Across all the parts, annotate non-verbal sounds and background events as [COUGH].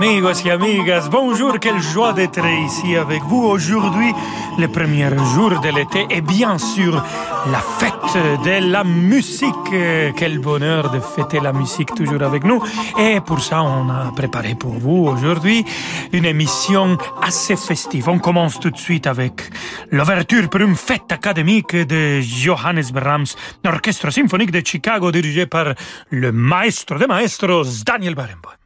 Amigos et amigas, bonjour, quelle joie d'être ici avec vous aujourd'hui, le premier jour de l'été et bien sûr la fête de la musique. Quel bonheur de fêter la musique toujours avec nous. Et pour ça, on a préparé pour vous aujourd'hui une émission assez festive. On commence tout de suite avec l'ouverture pour une fête académique de Johannes Brahms, l'orchestre symphonique de Chicago dirigé par le maestro de maestros Daniel Barenboim.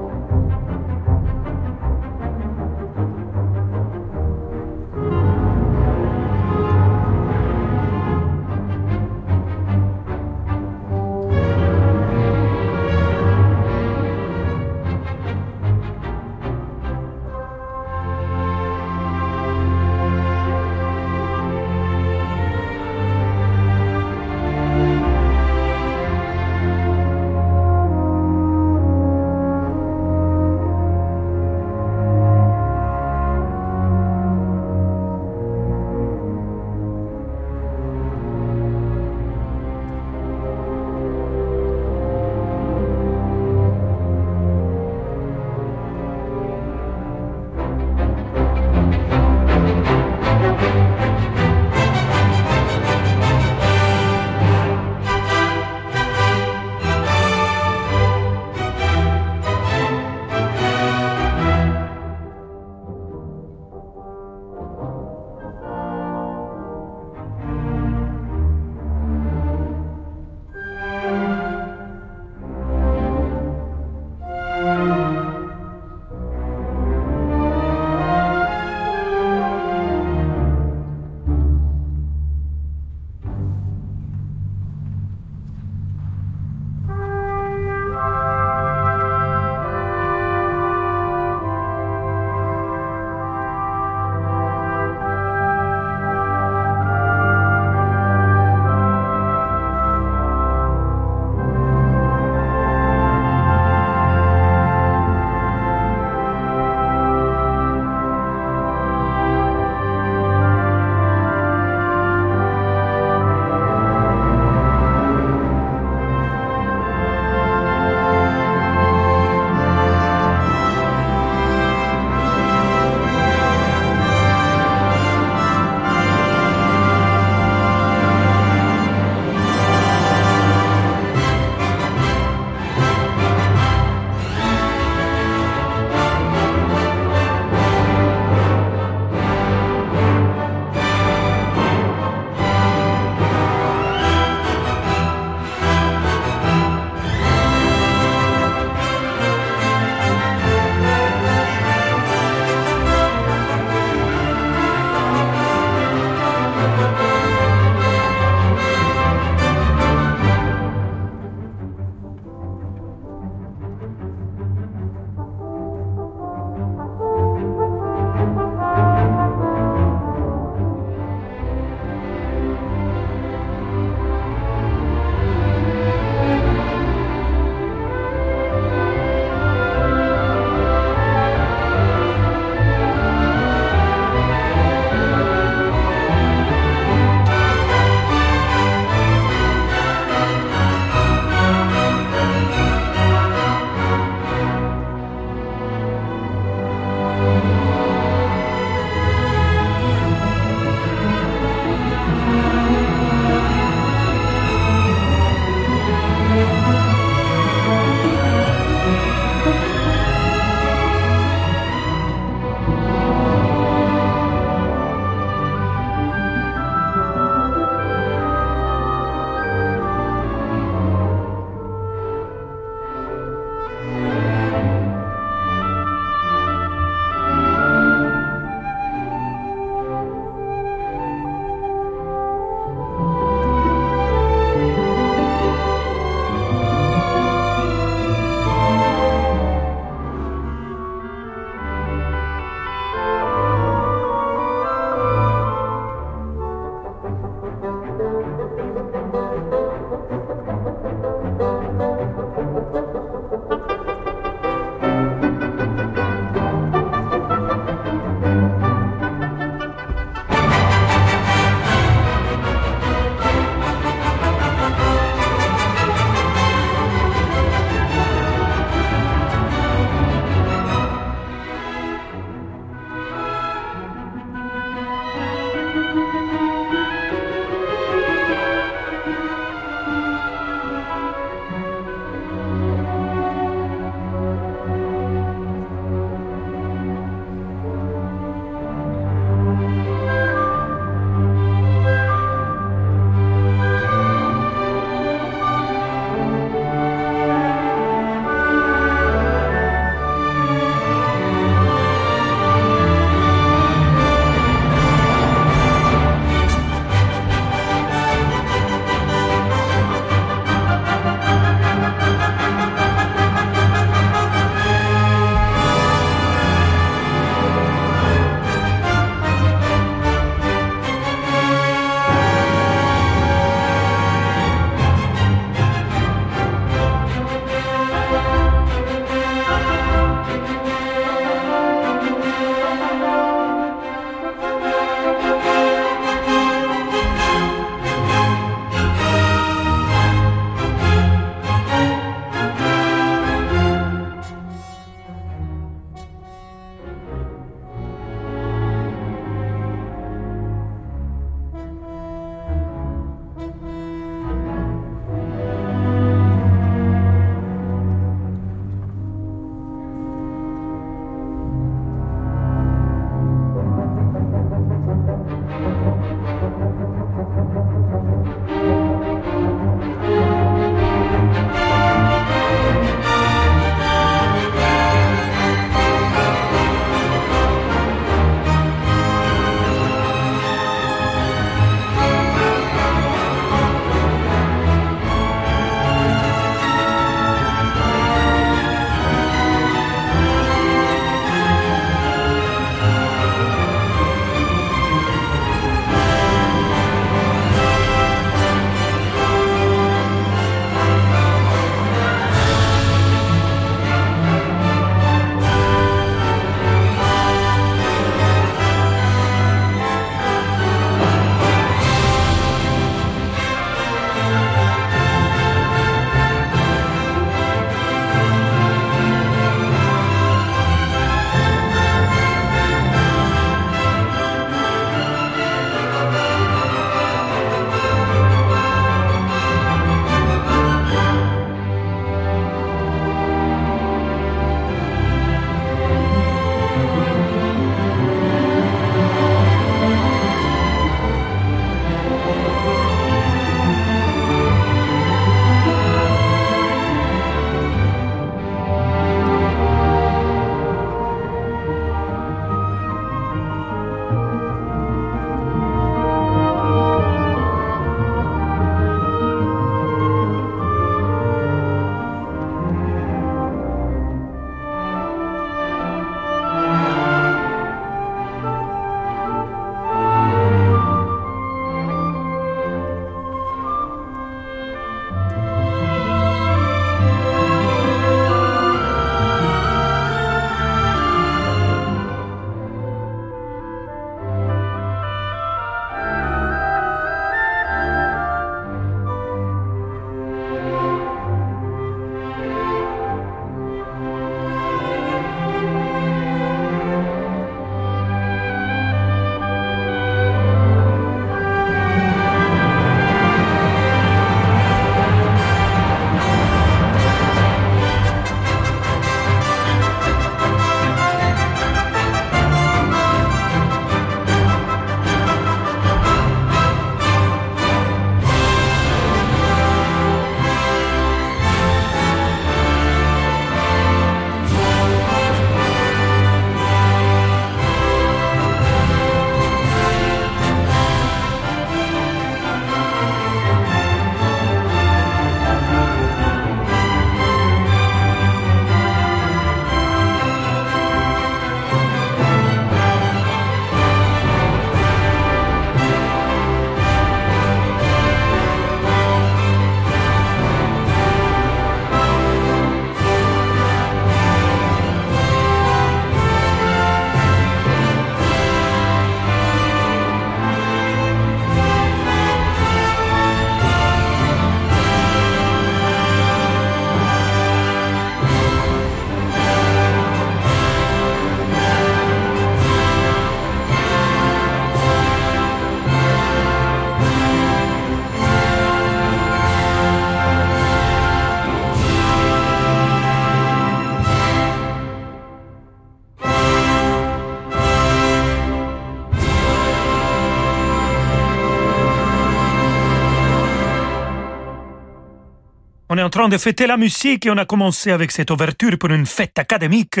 Est en train de fêter la musique et on a commencé avec cette ouverture pour une fête académique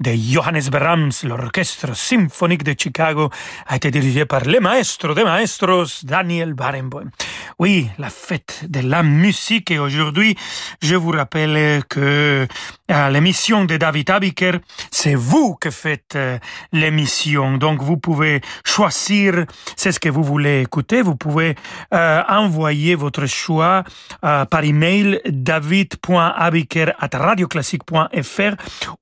de Johannes Brahms. L'orchestre symphonique de Chicago a été dirigé par le maestro de maestros, Daniel Barenboim. Oui, la fête de la musique et aujourd'hui, je vous rappelle que l'émission de David Abiker, c'est vous que faites euh, l'émission. Donc vous pouvez choisir c'est ce que vous voulez écouter. Vous pouvez euh, envoyer votre choix euh, par email david.abiker@radioclassique.fr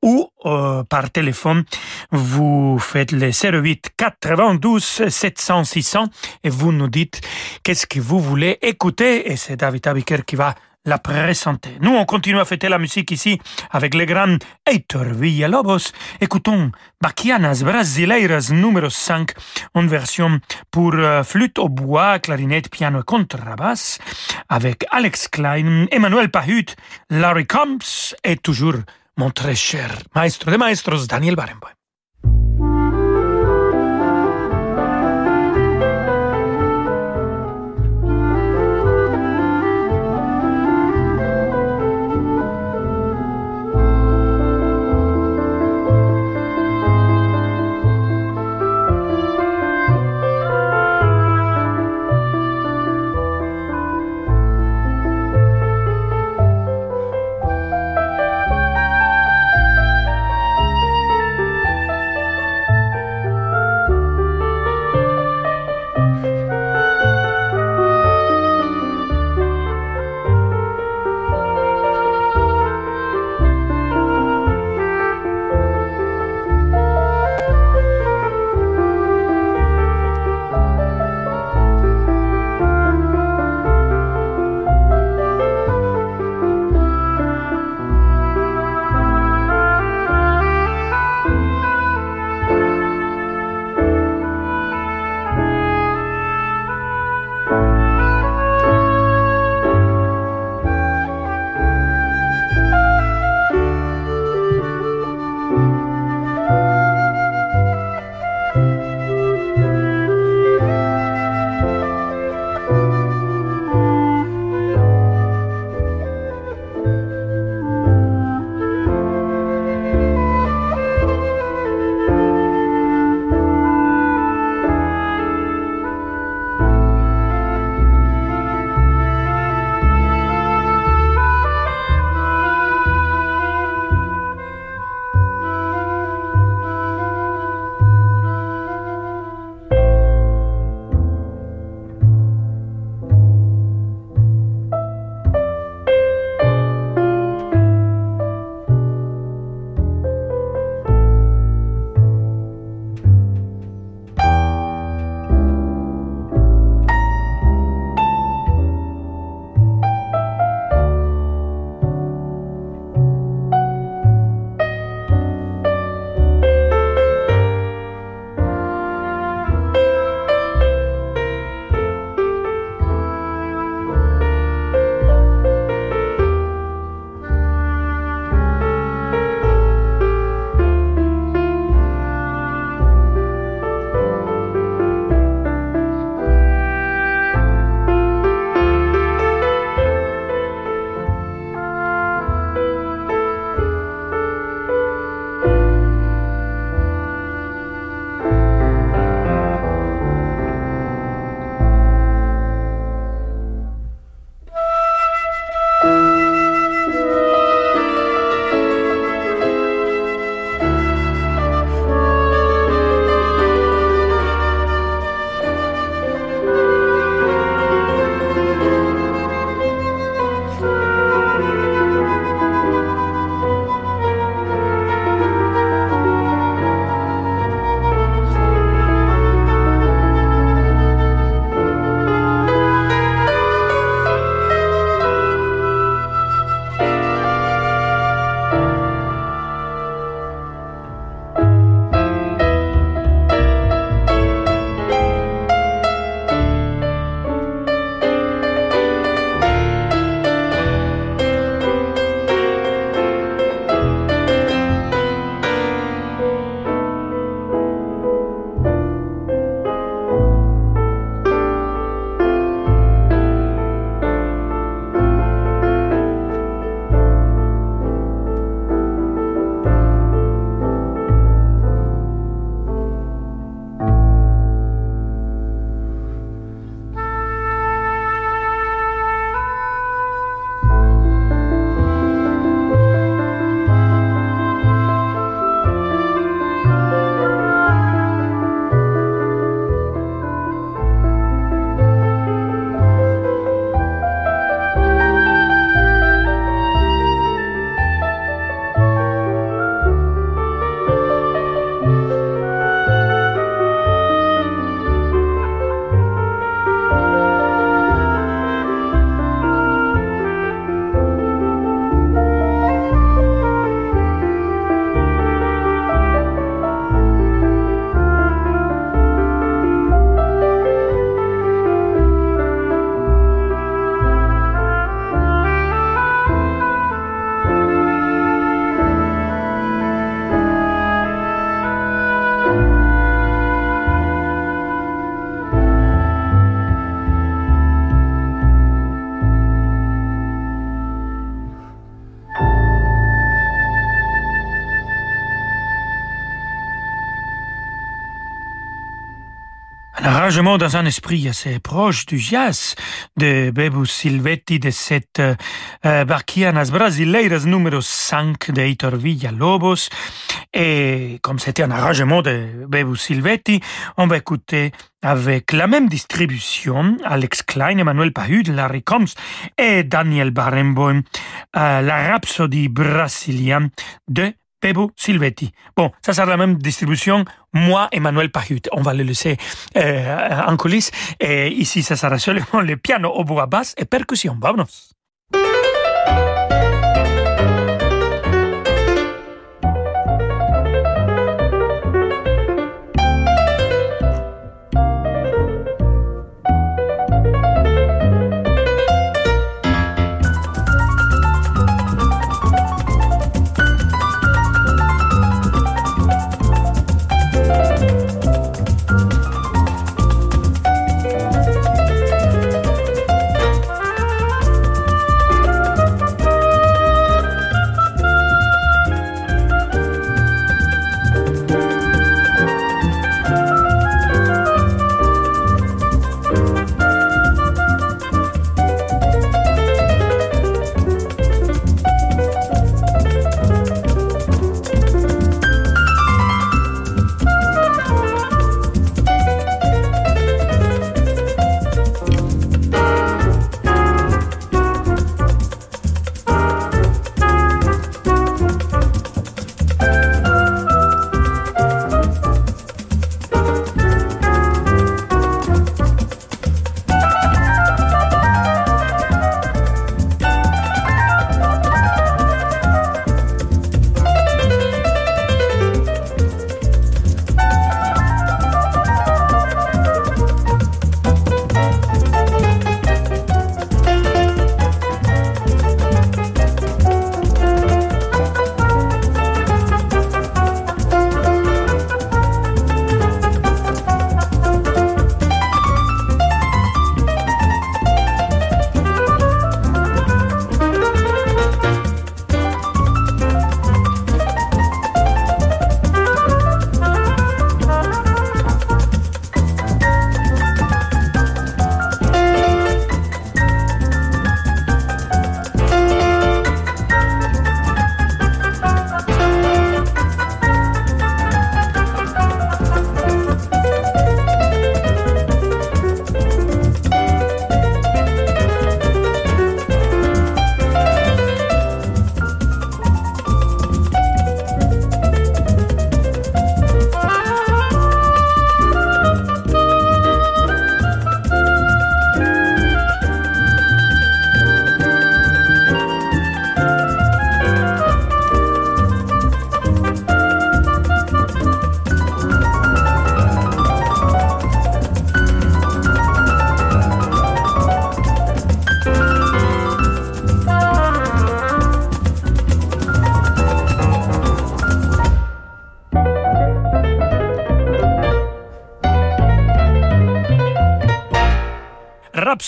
ou euh, par téléphone. Vous faites le 08 92 700 600 et vous nous dites qu'est-ce que vous voulez écouter et c'est David Abiker qui va la présenter. Nous, on continue à fêter la musique ici avec le grand Heitor Villalobos. Écoutons Baquianas Brasileiras numéro 5 en version pour euh, flûte au bois, clarinette, piano et contrebasse avec Alex Klein, Emmanuel Pahut, Larry Combs et toujours mon très cher maestro de maestros Daniel Barenboim. Dans un esprit assez proche du jazz de Bebu Silvetti de cette euh, Barquianas Brasileiras numéro 5 de Heitor Villa-Lobos. Et comme c'était un arrangement de Bebu Silvetti, on va écouter avec la même distribution Alex Klein, Emmanuel Pahud, Larry Combs et Daniel Barenboim, euh, la rhapsodie brésilienne de Pebo Silvetti. Bon, ça sera la même distribution. Moi, Emmanuel Pahut, on va le laisser euh, en coulisses. Et ici, ça sera seulement le piano, au bois basse et percussion. Vámonos.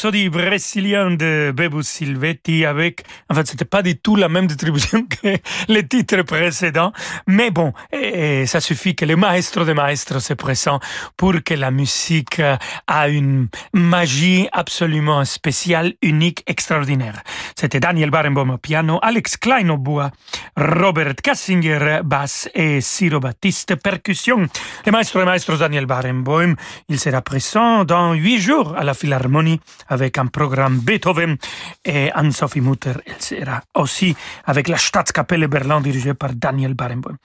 Rhapsody brésilien de Bebu Silvetti avec, en fait, c'était pas du tout la même distribution [LAUGHS] que les titres précédents, mais bon, ça suffit que le maestro de maestro se présente pour que la musique a une magie absolument spéciale, unique, extraordinaire. C'était Daniel Barenboim au piano, Alex Klein au bois, Robert Kassinger basse et Ciro Battiste percussion. Le maestro de maestros Daniel Barenboim, il sera présent dans huit jours à la Philharmonie avec un programme Beethoven et Anne-Sophie Mutter. Elle sera aussi avec la Staatskapelle Berlin dirigée par Daniel Barenboim.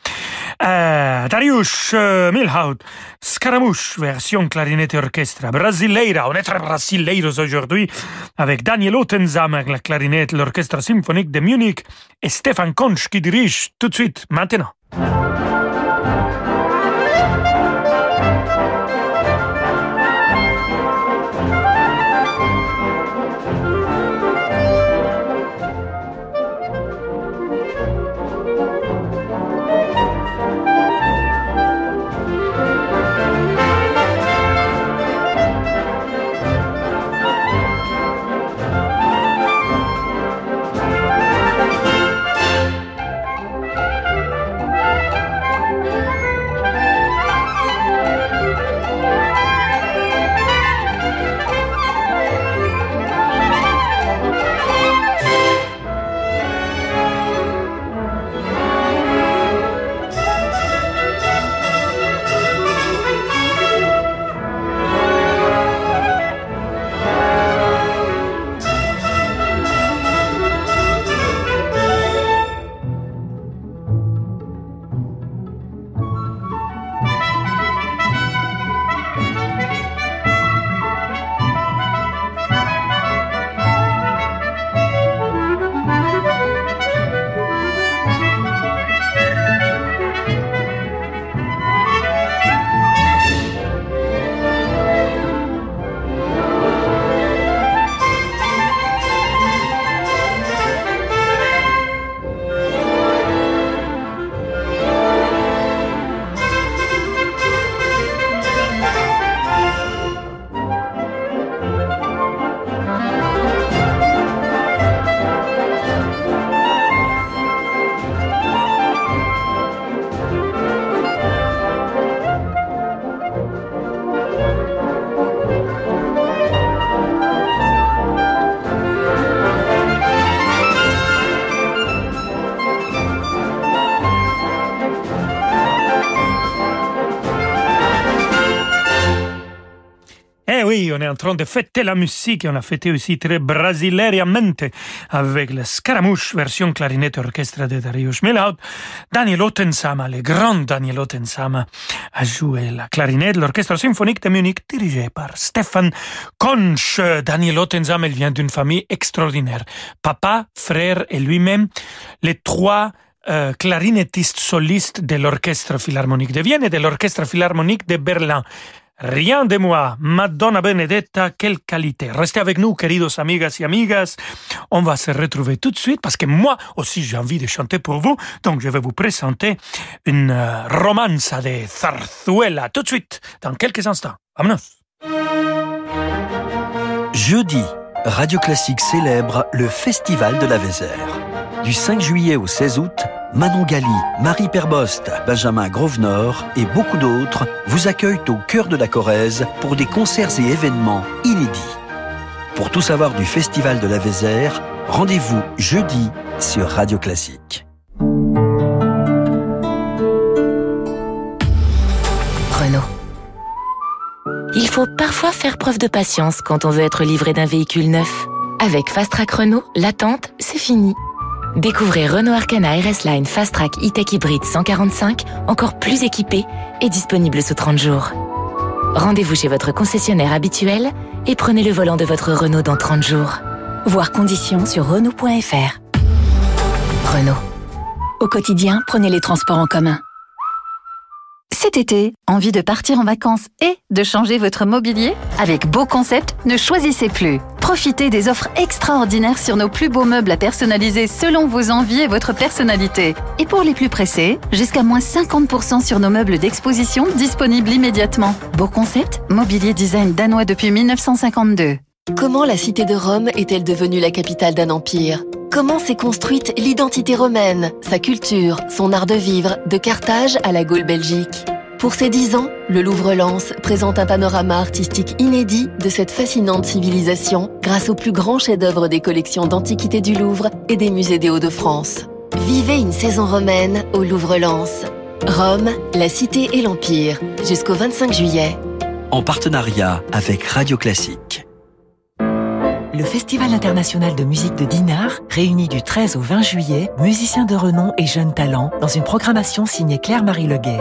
Euh, Darius euh, Milhaud, Scaramouche, version clarinette et orchestre. Brasileira, on est très brasileiros aujourd'hui avec Daniel Ottenzamer, la clarinette, l'orchestre symphonique de Munich et Stefan Konch qui dirige tout de suite, maintenant. En train de fêter la musique et on a fêté aussi très brasileiramente avec la Scaramouche version clarinette orchestre de Dario Schmelaut. Daniel Ottensama, le grand Daniel Ottensama, a joué la clarinette, l'orchestre symphonique de Munich dirigé par Stefan Konch. Daniel Ottensama, il vient d'une famille extraordinaire. Papa, frère et lui-même, les trois euh, clarinettiste soliste de l'Orchestre Philharmonique de Vienne et de l'Orchestre Philharmonique de Berlin. Rien de moi, Madonna Benedetta, quelle qualité. Restez avec nous, queridos amigas et amigas. On va se retrouver tout de suite parce que moi aussi j'ai envie de chanter pour vous. Donc je vais vous présenter une euh, romance de Zarzuela tout de suite, dans quelques instants. Vámonos. Jeudi, Radio Classique célèbre le Festival de la Vézère. Du 5 juillet au 16 août, Manon Gali, Marie Perbost, Benjamin Grosvenor et beaucoup d'autres vous accueillent au cœur de la Corrèze pour des concerts et événements inédits. Pour tout savoir du Festival de la Vézère, rendez-vous jeudi sur Radio Classique. Renault. Il faut parfois faire preuve de patience quand on veut être livré d'un véhicule neuf. Avec Fast Track Renault, l'attente, c'est fini. Découvrez Renault Arcana RS Line Fast Track E-Tech Hybrid 145, encore plus équipé et disponible sous 30 jours. Rendez-vous chez votre concessionnaire habituel et prenez le volant de votre Renault dans 30 jours. Voir conditions sur Renault.fr. Renault. Au quotidien, prenez les transports en commun. Cet été, envie de partir en vacances et de changer votre mobilier? Avec Beau Concept, ne choisissez plus. Profitez des offres extraordinaires sur nos plus beaux meubles à personnaliser selon vos envies et votre personnalité. Et pour les plus pressés, jusqu'à moins 50% sur nos meubles d'exposition disponibles immédiatement. Beau Concept, mobilier design danois depuis 1952. Comment la cité de Rome est-elle devenue la capitale d'un empire? Comment s'est construite l'identité romaine, sa culture, son art de vivre, de Carthage à la Gaule belgique? Pour ses dix ans, le Louvre-Lens présente un panorama artistique inédit de cette fascinante civilisation grâce aux plus grands chefs-d'œuvre des collections d'antiquités du Louvre et des musées des Hauts-de-France. Vivez une saison romaine au Louvre-Lens. Rome, la cité et l'empire, jusqu'au 25 juillet. En partenariat avec Radio Classique. Le Festival international de musique de Dinard réunit du 13 au 20 juillet musiciens de renom et jeunes talents dans une programmation signée Claire-Marie Leguet.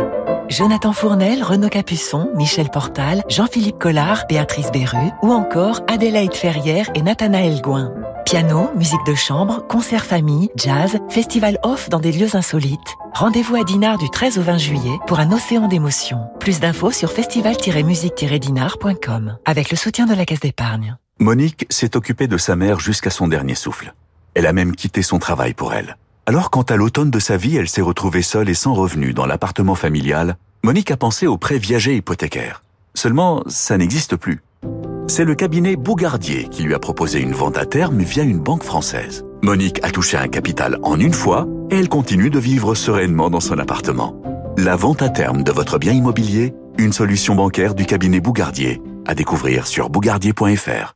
Jonathan Fournel, Renaud Capuçon, Michel Portal, Jean-Philippe Collard, Béatrice Berru ou encore Adélaïde Ferrière et Nathanaël Gouin. Piano, musique de chambre, concert famille, jazz, festival off dans des lieux insolites. Rendez-vous à Dinard du 13 au 20 juillet pour un océan d'émotions. Plus d'infos sur festival-musique-dinard.com avec le soutien de la Caisse d'épargne. Monique s'est occupée de sa mère jusqu'à son dernier souffle. Elle a même quitté son travail pour elle. Alors quand à l'automne de sa vie, elle s'est retrouvée seule et sans revenu dans l'appartement familial, Monique a pensé au prêt viager hypothécaire. Seulement, ça n'existe plus. C'est le cabinet Bougardier qui lui a proposé une vente à terme via une banque française. Monique a touché un capital en une fois et elle continue de vivre sereinement dans son appartement. La vente à terme de votre bien immobilier, une solution bancaire du cabinet Bougardier, à découvrir sur bougardier.fr.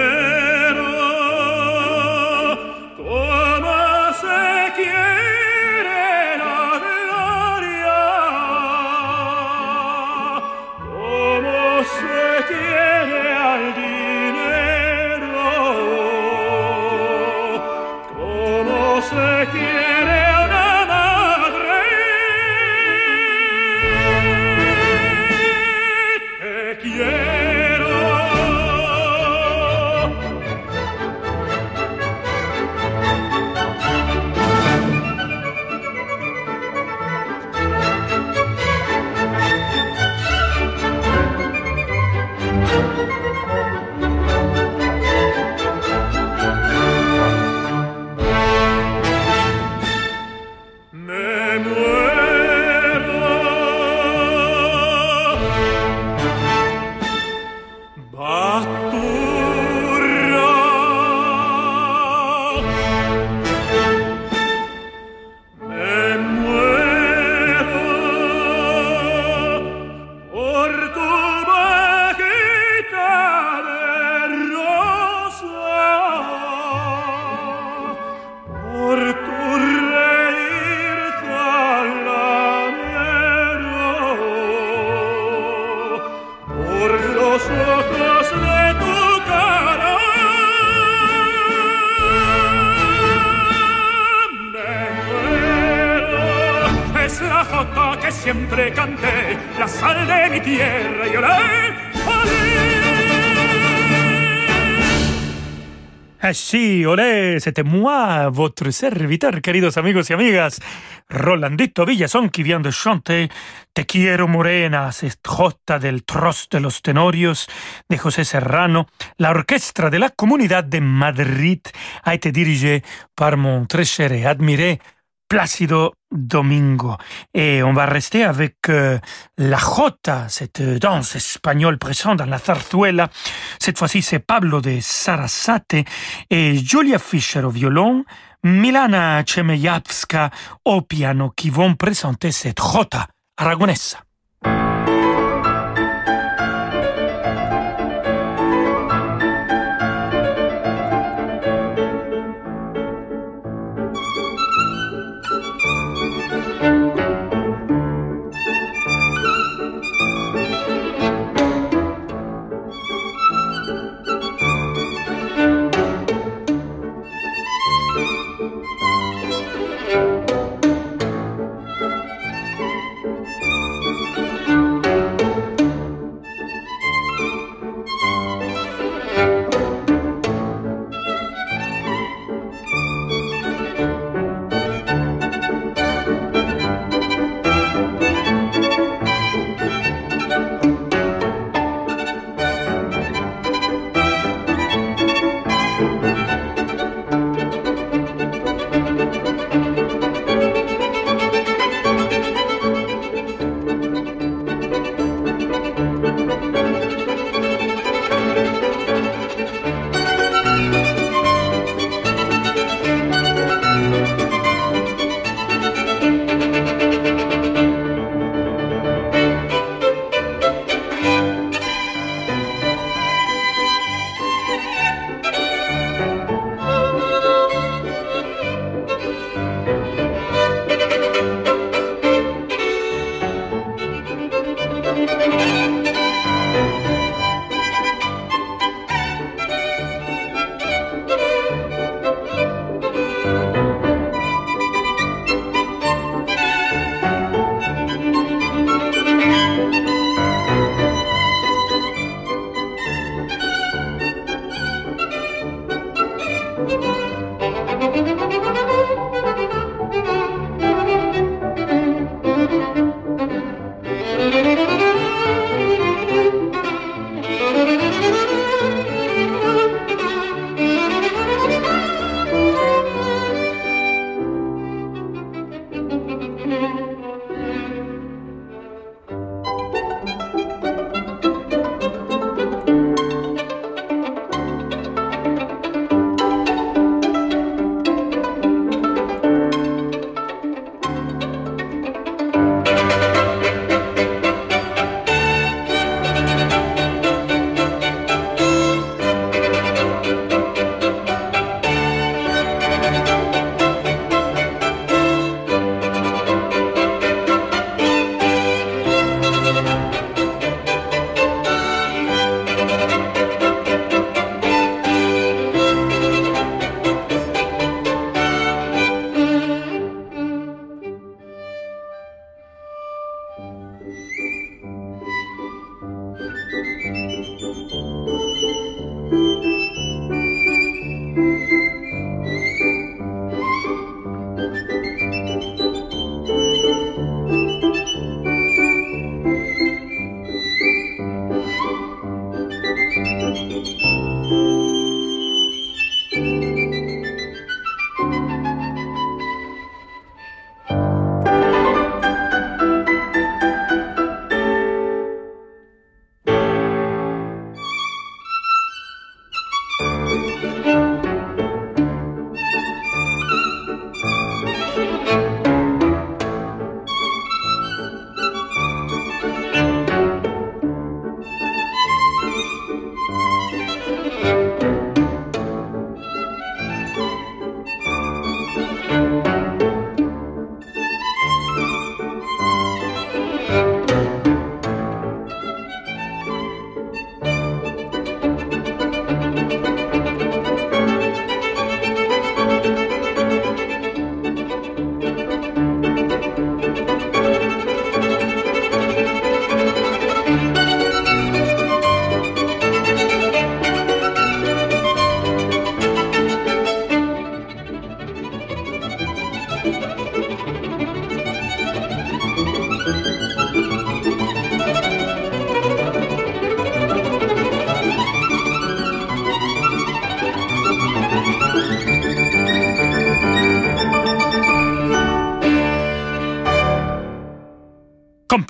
Yeah. Mi tierra y olé, Ah sí, olé, c'était moi, votre serviteur, queridos amigos y amigas, Rolandito Villazón, qui vient de chanter Te quiero morena, jota del Tros de los Tenorios de José Serrano. La orchestra de la Comunidad de Madrid. A été dirigée par mon très cher et admiré Plácido Domingo. Et on va rester avec euh, la jota, cette danse espagnole présente dans la zarzuela. Cette fois-ci, c'est Pablo de Sarasate et Julia Fischer au violon, Milana Chemeyavska au piano qui vont présenter cette jota aragonesa.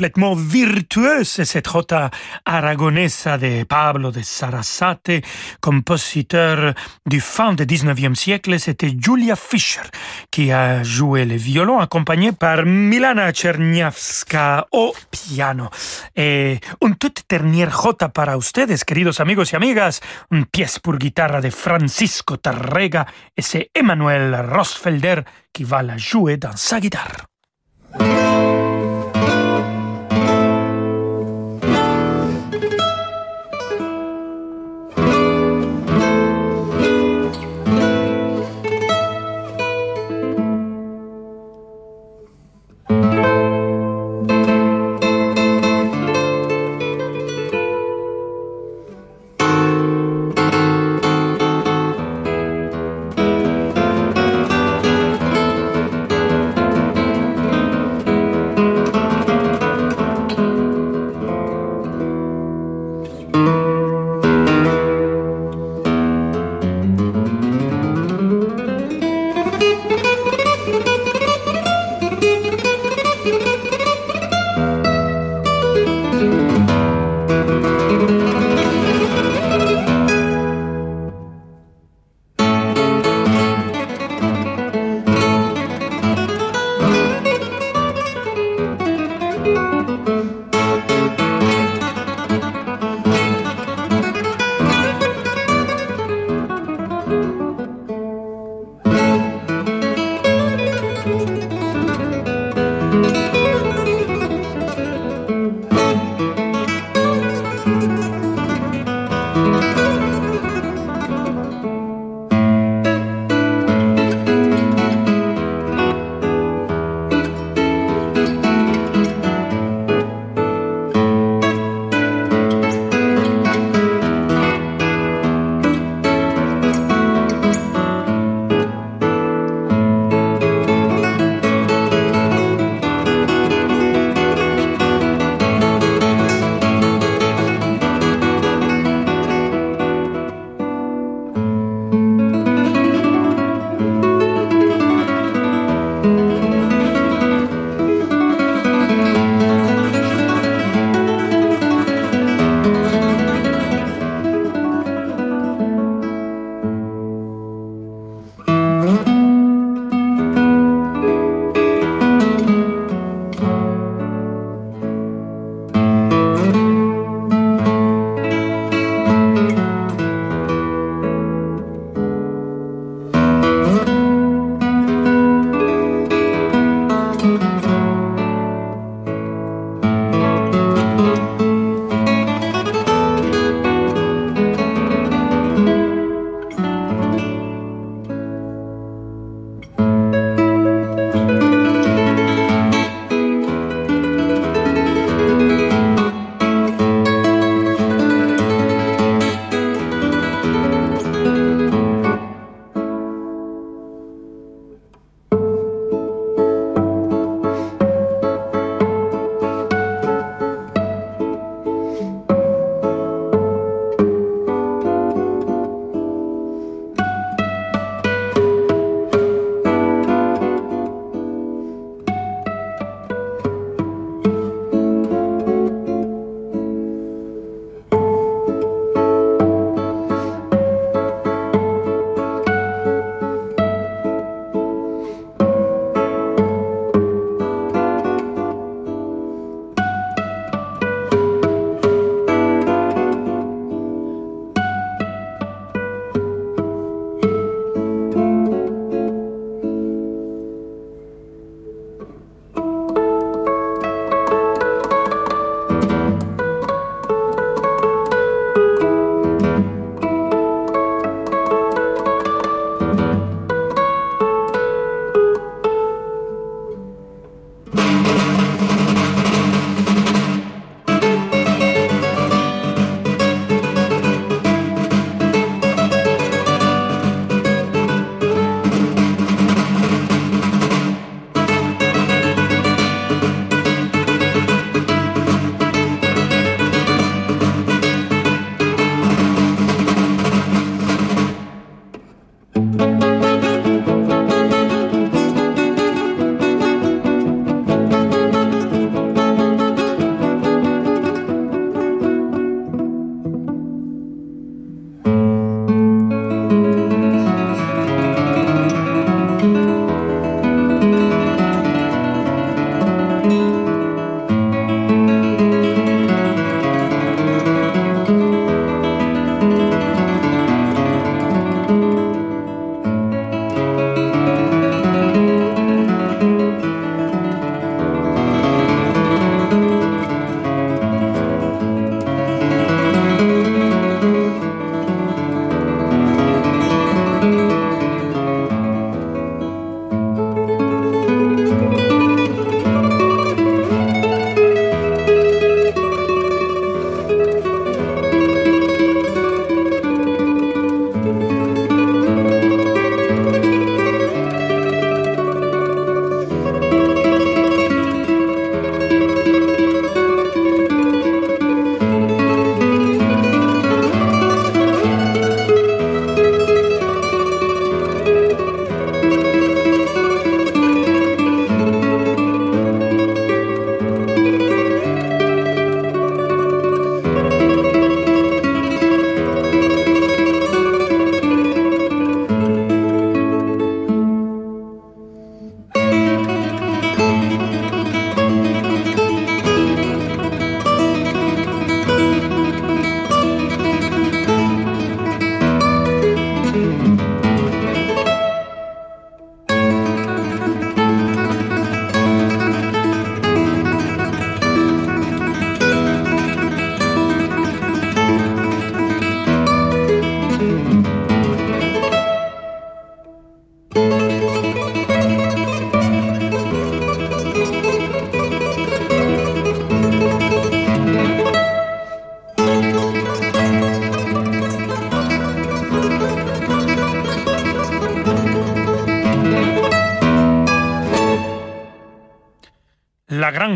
Complètement virtueuse, cette rota aragonesa de Pablo de Sarasate, compositeur du fin du 19e siècle. C'était Julia Fischer qui a joué le violon, accompagné par Milana Czerniawska au piano. Et une toute dernière jota para ustedes, queridos amigos y amigas, une pièce pour guitare de Francisco Tarrega, et c'est Emmanuel Rosfelder qui va la jouer dans sa guitare.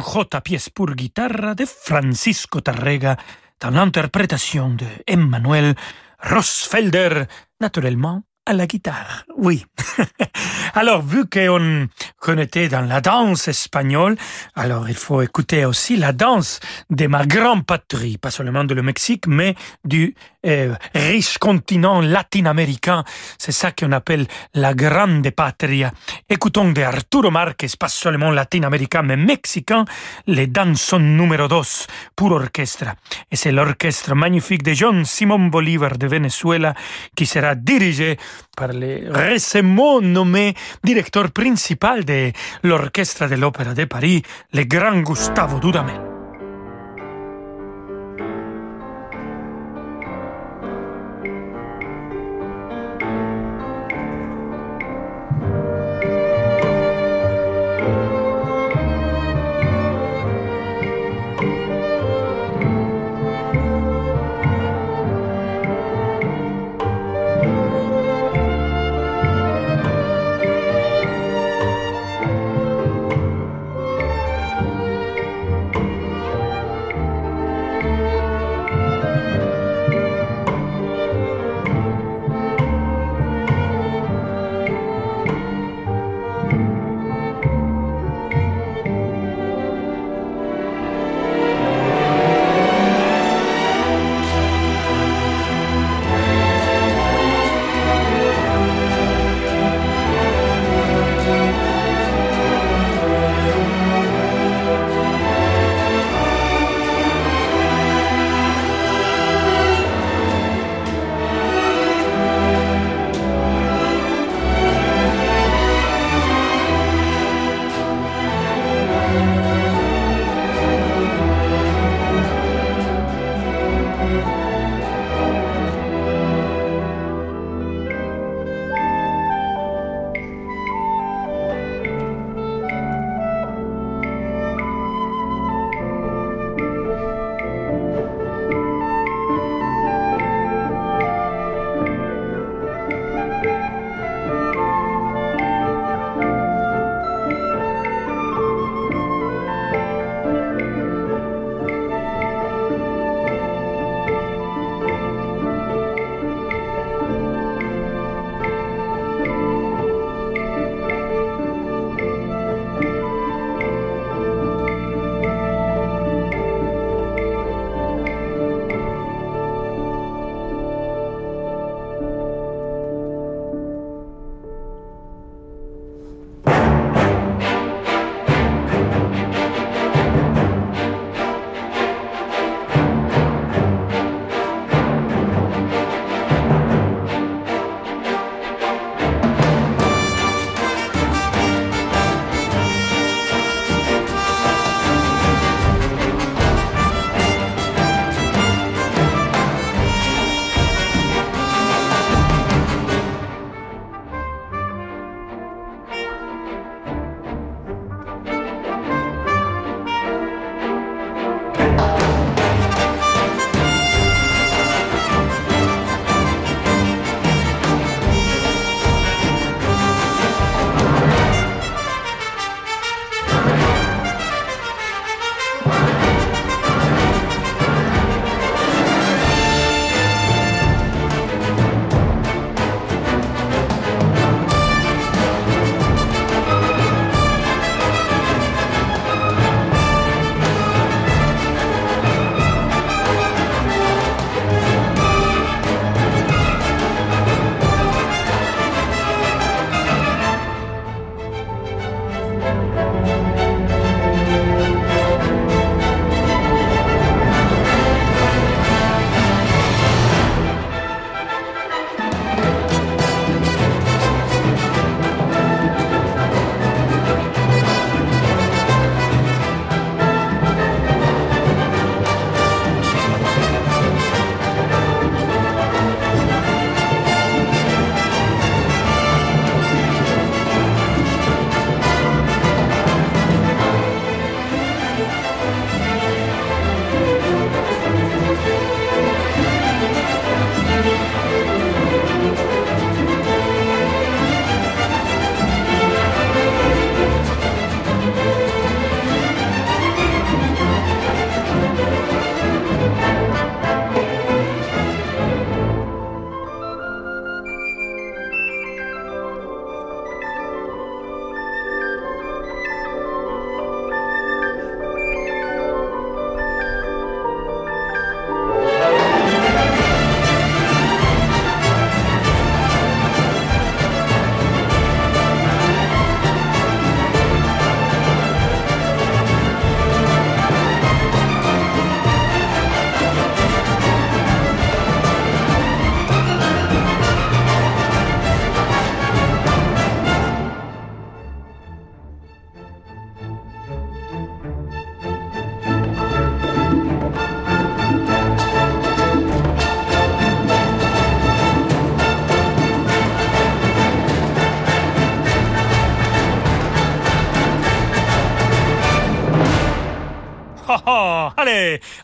J pièce pour guitare de Francisco Tarrega dans l'interprétation de Emmanuel Rosfelder, naturellement à la guitare. Oui. [LAUGHS] alors, vu qu'on connaissait dans la danse espagnole, alors il faut écouter aussi la danse de ma grande patrie, pas seulement de le Mexique, mais du euh, riche continent latino-américain. C'est ça qu'on appelle la grande patria. Écoutons de Arturo Marquez, pas seulement latino-américain, mais mexicain, les danson numéro 2 pour orchestre. Et c'est l'orchestre magnifique de John Simon Bolivar de Venezuela qui sera dirigé par le récemment nommé directeur principal de l'orchestre de l'Opéra de Paris, le grand Gustavo Dudamel.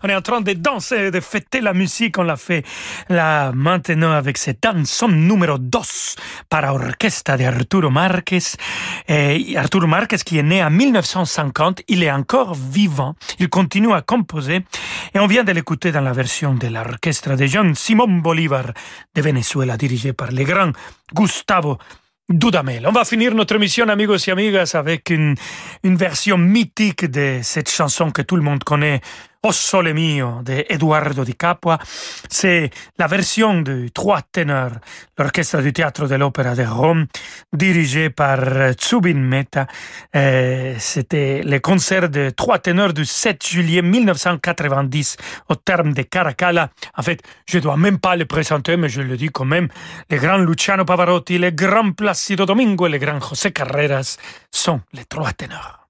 On est en train de danser, de fêter la musique. On l'a fait là maintenant avec cette danson numéro 2 par orchestre de Arturo Marquez. Et Arturo Marquez qui est né en 1950, il est encore vivant. Il continue à composer et on vient de l'écouter dans la version de l'orchestre de John Simon Bolivar de Venezuela dirigé par le grand Gustavo Dudamel. On va finir notre émission, amigos et amigas, avec une, une version mythique de cette chanson que tout le monde connaît, O Sole Mio de Eduardo Di Capua. C'est la version de trois ténors, l'orchestre du théâtre de l'Opéra de Rome, dirigé par Zubin Mehta. Euh, c'était le concert de trois ténors du 7 juillet 1990 au terme de Caracalla. En fait, je dois même pas le présenter, mais je le dis quand même. Les grands Luciano Pavarotti, les grands Placido Domingo et les grands José Carreras sont les trois ténors.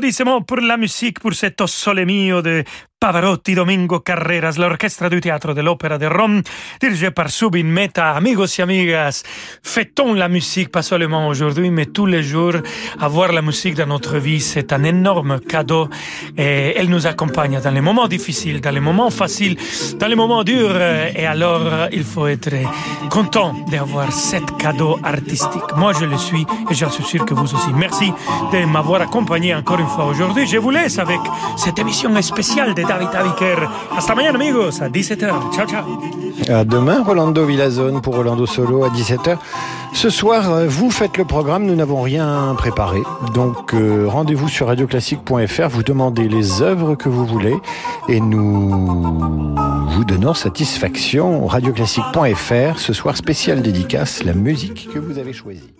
Des pour la musique, pour cet Sole Mio de Pavarotti, Domingo Carreras, l'orchestre du théâtre de l'Opéra de Rome, dirigé par Subin Meta. Amigos et amigas, fêtons la musique, pas seulement aujourd'hui, mais tous les jours. Avoir la musique dans notre vie, c'est un énorme cadeau et elle nous accompagne dans les moments difficiles, dans les moments faciles, dans les moments durs. Et alors, il faut être content d'avoir cet cadeau artistique. Moi, je le suis et j'en suis sûr que vous aussi. Merci de m'avoir accompagné encore une fois aujourd'hui. Je vous laisse avec cette émission spéciale de Hasta mañana, amigos, à 17h. Ciao, ciao. À demain, Rolando Villazone pour Rolando Solo à 17h. Ce soir, euh, vous faites le programme, nous n'avons rien préparé. Donc, euh, rendez-vous sur radioclassique.fr, vous demandez les œuvres que vous voulez et nous vous donnons satisfaction. Radioclassique.fr, ce soir spécial dédicace, la musique que vous avez choisie.